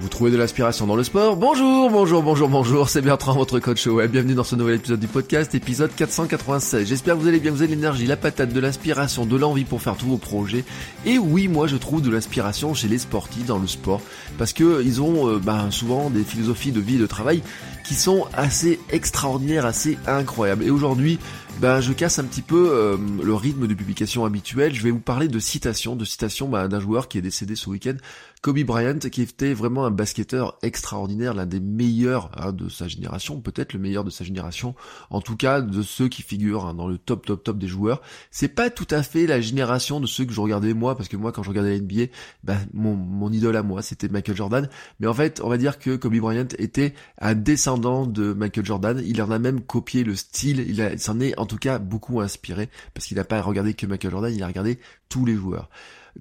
Vous trouvez de l'inspiration dans le sport Bonjour, bonjour, bonjour, bonjour, c'est Bertrand, votre coach web. Bienvenue dans ce nouvel épisode du podcast, épisode 496. J'espère que vous allez bien, vous avez l'énergie, la patate, de l'inspiration, de l'envie pour faire tous vos projets. Et oui, moi je trouve de l'inspiration chez les sportifs dans le sport, parce que ils ont euh, ben, souvent des philosophies de vie et de travail qui sont assez extraordinaires, assez incroyables. Et aujourd'hui, ben, je casse un petit peu euh, le rythme de publication habituel. Je vais vous parler de citations, de citations ben, d'un joueur qui est décédé ce week-end, Kobe Bryant, qui était vraiment un basketteur extraordinaire, l'un des meilleurs hein, de sa génération, peut-être le meilleur de sa génération, en tout cas de ceux qui figurent hein, dans le top top top des joueurs. C'est pas tout à fait la génération de ceux que je regardais moi, parce que moi quand je regardais la NBA, ben, mon, mon idole à moi c'était Michael Jordan. Mais en fait, on va dire que Kobe Bryant était un descendant de Michael Jordan. Il en a même copié le style. Il, s'en est en tout cas beaucoup inspiré, parce qu'il n'a pas regardé que Michael Jordan, il a regardé tous les joueurs.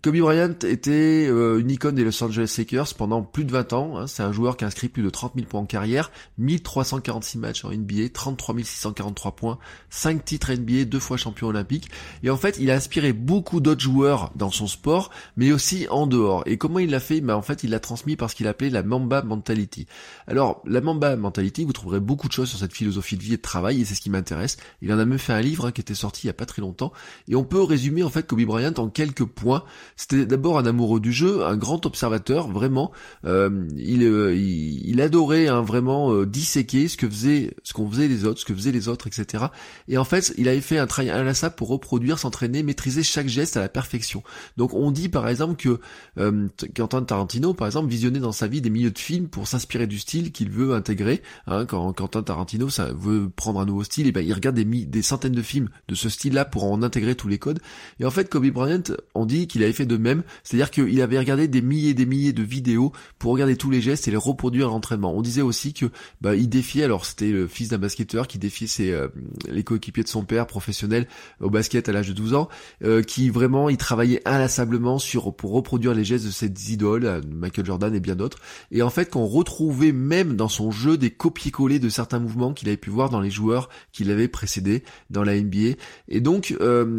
Kobe Bryant était euh, une icône des Los Angeles Lakers pendant plus de 20 ans. Hein. C'est un joueur qui a inscrit plus de 30 000 points en carrière, 1346 matchs en NBA, 33 643 points, 5 titres NBA, deux fois champion olympique. Et en fait, il a inspiré beaucoup d'autres joueurs dans son sport, mais aussi en dehors. Et comment il l'a fait? Ben, En fait, il l'a transmis parce qu'il appelait la Mamba Mentality. Alors, la Mamba Mentality, vous trouverez beaucoup de choses sur cette philosophie de vie et de travail, et c'est ce qui m'intéresse. Il en a même fait un livre hein, qui était sorti il y a pas très longtemps. Et on peut résumer en fait Kobe Bryant en quelques points c'était d'abord un amoureux du jeu, un grand observateur, vraiment. Euh, il, euh, il, adorait hein, vraiment euh, disséquer ce que faisait, ce qu'on faisait les autres, ce que faisaient les autres, etc. Et en fait, il avait fait un travail inlassable pour reproduire, s'entraîner, maîtriser chaque geste à la perfection. Donc on dit par exemple que euh, Quentin Tarantino, par exemple, visionnait dans sa vie des milieux de films pour s'inspirer du style qu'il veut intégrer. Hein, quand Quentin Tarantino ça veut prendre un nouveau style, et ben il regarde des, des centaines de films de ce style-là pour en intégrer tous les codes. Et en fait, Kobe Bryant, on dit qu'il avait fait de même, c'est-à-dire qu'il avait regardé des milliers et des milliers de vidéos pour regarder tous les gestes et les reproduire à l'entraînement. On disait aussi que bah, il défiait, alors c'était le fils d'un basketteur qui défiait ses, euh, les coéquipiers de son père professionnel au basket à l'âge de 12 ans, euh, qui vraiment il travaillait inlassablement sur pour reproduire les gestes de ses idoles, euh, Michael Jordan et bien d'autres. Et en fait, qu'on retrouvait même dans son jeu des copier-coller de certains mouvements qu'il avait pu voir dans les joueurs qui l'avaient précédé dans la NBA. Et donc,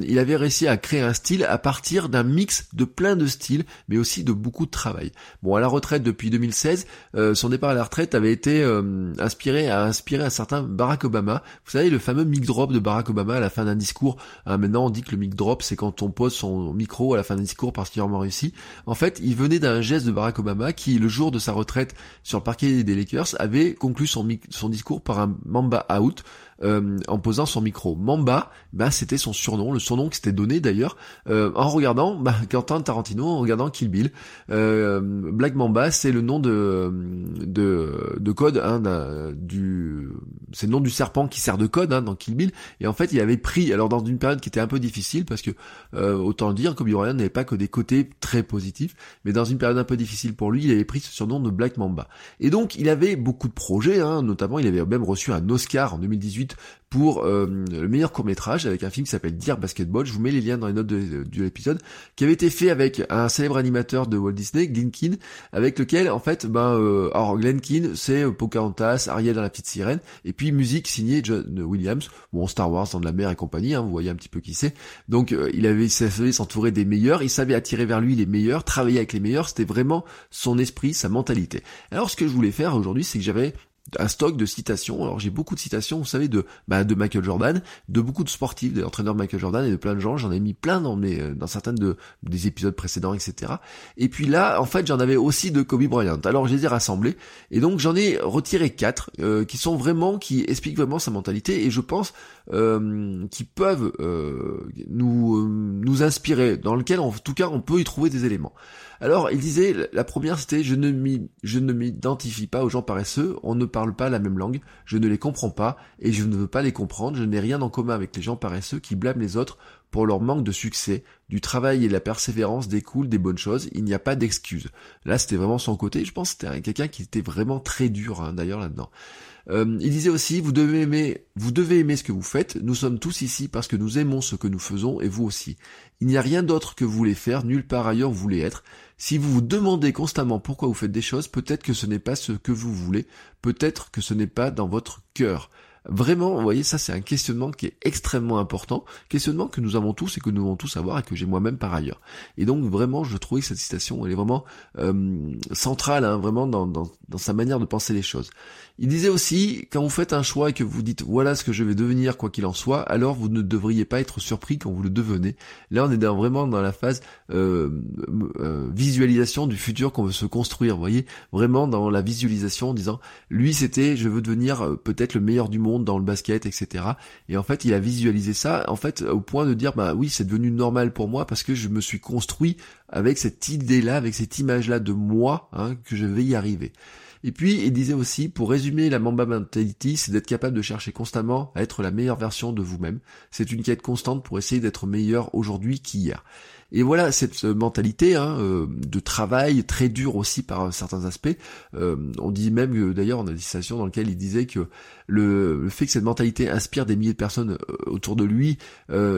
il avait réussi à créer un style à partir d'un mix de plein de styles, mais aussi de beaucoup de travail. Bon, à la retraite depuis 2016, euh, son départ à la retraite avait été euh, inspiré à inspirer un certain Barack Obama. Vous savez, le fameux mic drop de Barack Obama à la fin d'un discours. Hein, maintenant, on dit que le mic drop, c'est quand on pose son micro à la fin d'un discours vraiment réussi. En fait, il venait d'un geste de Barack Obama qui, le jour de sa retraite sur le parquet des Lakers, avait conclu son discours par un Mamba out. Euh, en posant son micro. Mamba, bah, c'était son surnom, le surnom qui s'était donné d'ailleurs, euh, en regardant bah, Quentin Tarantino, en regardant Kill Bill. Euh, Black Mamba, c'est le nom de, de, de code hein, du... C'est le nom du serpent qui sert de code hein, dans Kill Bill. Et en fait, il avait pris, alors dans une période qui était un peu difficile, parce que, autant le dire, Kobe Bryant n'avait pas que des côtés très positifs, mais dans une période un peu difficile pour lui, il avait pris ce surnom de Black Mamba. Et donc, il avait beaucoup de projets, hein, notamment, il avait même reçu un Oscar en 2018 pour euh, le meilleur court métrage avec un film qui s'appelle Dear Basketball. Je vous mets les liens dans les notes de, l'épisode, qui avait été fait avec un célèbre animateur de Walt Disney, Glenn avec lequel en fait, ben, euh, alors Glenn c'est Pocahontas, Ariel dans la petite sirène, et puis musique signée John Williams, bon Star Wars dans de la mer et compagnie, hein, vous voyez un petit peu qui c'est. Donc euh, il avait savait s'entourer des meilleurs, il savait attirer vers lui les meilleurs, travailler avec les meilleurs, c'était vraiment son esprit, sa mentalité. Alors ce que je voulais faire aujourd'hui, c'est que j'avais un stock de citations. Alors j'ai beaucoup de citations, vous savez, de bah, de Michael Jordan, de beaucoup de sportifs, de Michael Jordan et de plein de gens. J'en ai mis plein dans mes euh, dans certaines de des épisodes précédents, etc. Et puis là, en fait, j'en avais aussi de Kobe Bryant. Alors je les ai rassemblés et donc j'en ai retiré quatre euh, qui sont vraiment qui expliquent vraiment sa mentalité et je pense euh, qui peuvent nous nous inspirer, dans lequel en tout cas on peut y trouver des éléments. Alors, il disait, la première c'était je ne je ne m'identifie pas aux gens paresseux, on ne parle pas la même langue, je ne les comprends pas et je ne veux pas les comprendre, je n'ai rien en commun avec les gens paresseux qui blâment les autres pour leur manque de succès, du travail et de la persévérance découlent des bonnes choses, il n'y a pas d'excuses. Là, c'était vraiment son côté, je pense que c'était quelqu'un qui était vraiment très dur, hein, d'ailleurs, là-dedans. Euh, il disait aussi, vous devez aimer, vous devez aimer ce que vous faites. Nous sommes tous ici parce que nous aimons ce que nous faisons et vous aussi. Il n'y a rien d'autre que vous voulez faire, nulle part ailleurs vous voulez être. Si vous vous demandez constamment pourquoi vous faites des choses, peut-être que ce n'est pas ce que vous voulez, peut-être que ce n'est pas dans votre cœur. Vraiment, vous voyez, ça c'est un questionnement qui est extrêmement important, questionnement que nous avons tous et que nous devons tous avoir et que j'ai moi-même par ailleurs. Et donc vraiment, je trouvais que cette citation, elle est vraiment euh, centrale, hein, vraiment dans, dans, dans, sa manière de penser les choses. Il disait aussi, quand vous faites un choix et que vous dites voilà ce que je vais devenir quoi qu'il en soit, alors vous ne devriez pas être surpris quand vous le devenez. Là, on est vraiment dans la phase euh, euh, visualisation du futur qu'on veut se construire. Vous voyez, vraiment dans la visualisation en disant lui c'était je veux devenir euh, peut-être le meilleur du monde dans le basket, etc. Et en fait, il a visualisé ça, en fait, au point de dire, bah oui, c'est devenu normal pour moi parce que je me suis construit avec cette idée-là, avec cette image-là de moi, hein, que je vais y arriver. Et puis, il disait aussi, pour résumer la Mamba Mentality, c'est d'être capable de chercher constamment à être la meilleure version de vous-même. C'est une quête constante pour essayer d'être meilleur aujourd'hui qu'hier. Et voilà cette mentalité hein, euh, de travail très dur aussi par certains aspects. Euh, on dit même d'ailleurs on a des citations dans lesquelles il disait que le, fait que cette mentalité inspire des milliers de personnes euh, autour de lui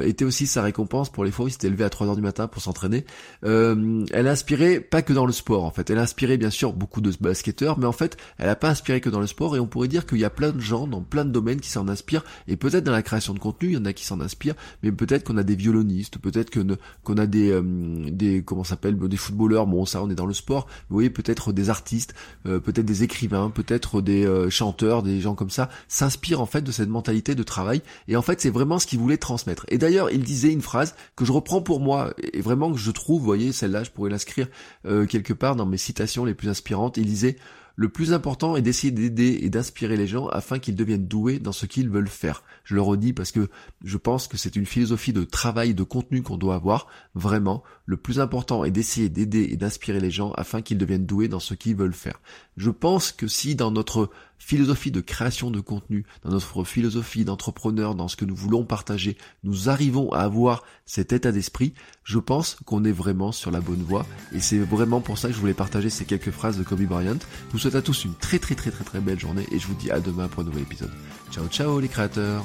était aussi sa récompense pour les fois où il s'était levé à 3 heures du matin pour s'entraîner. elle a inspiré pas que dans le sport en fait. Elle a inspiré bien sûr beaucoup de basketteurs, mais en fait elle a pas inspiré que dans le sport et on pourrait dire qu'il y a plein de gens dans plein de domaines qui s'en inspirent et peut-être dans la création de contenu il y en a qui s'en inspirent, mais peut-être qu'on a des violonistes, peut-être qu'on a des des euh, comment s'appelle des footballeurs. Bon ça on est dans le sport. Vous voyez peut-être des artistes euh, peut-être des écrivains peut-être des euh, chanteurs des gens comme ça s'inspirent en fait de cette mentalité de travail. Et en fait c'est vraiment ce qu'il voulait transmettre. Et d'ailleurs il disait une phrase que je reprends pour moi et vraiment que je trouve vous voyez celle-là je pourrais l'inscrire quelque part dans mes citations les plus inspirantes. Il disait le plus important est d'essayer d'aider et d'inspirer les gens afin qu'ils deviennent doués dans ce qu'ils veulent faire. Je le redis parce que je pense que c'est une philosophie de travail, de contenu qu'on doit avoir. Vraiment, le plus important est d'essayer d'aider et d'inspirer les gens afin qu'ils deviennent doués dans ce qu'ils veulent faire. Je pense que si dans notre philosophie de création de contenu, dans notre philosophie d'entrepreneur, dans ce que nous voulons partager, nous arrivons à avoir cet état d'esprit, je pense qu'on est vraiment sur la bonne voie. Et c'est vraiment pour ça que je voulais partager ces quelques phrases de Kobe Bryant. Je vous souhaite à tous une très très très très très belle journée et je vous dis à demain pour un nouvel épisode. Ciao ciao les créateurs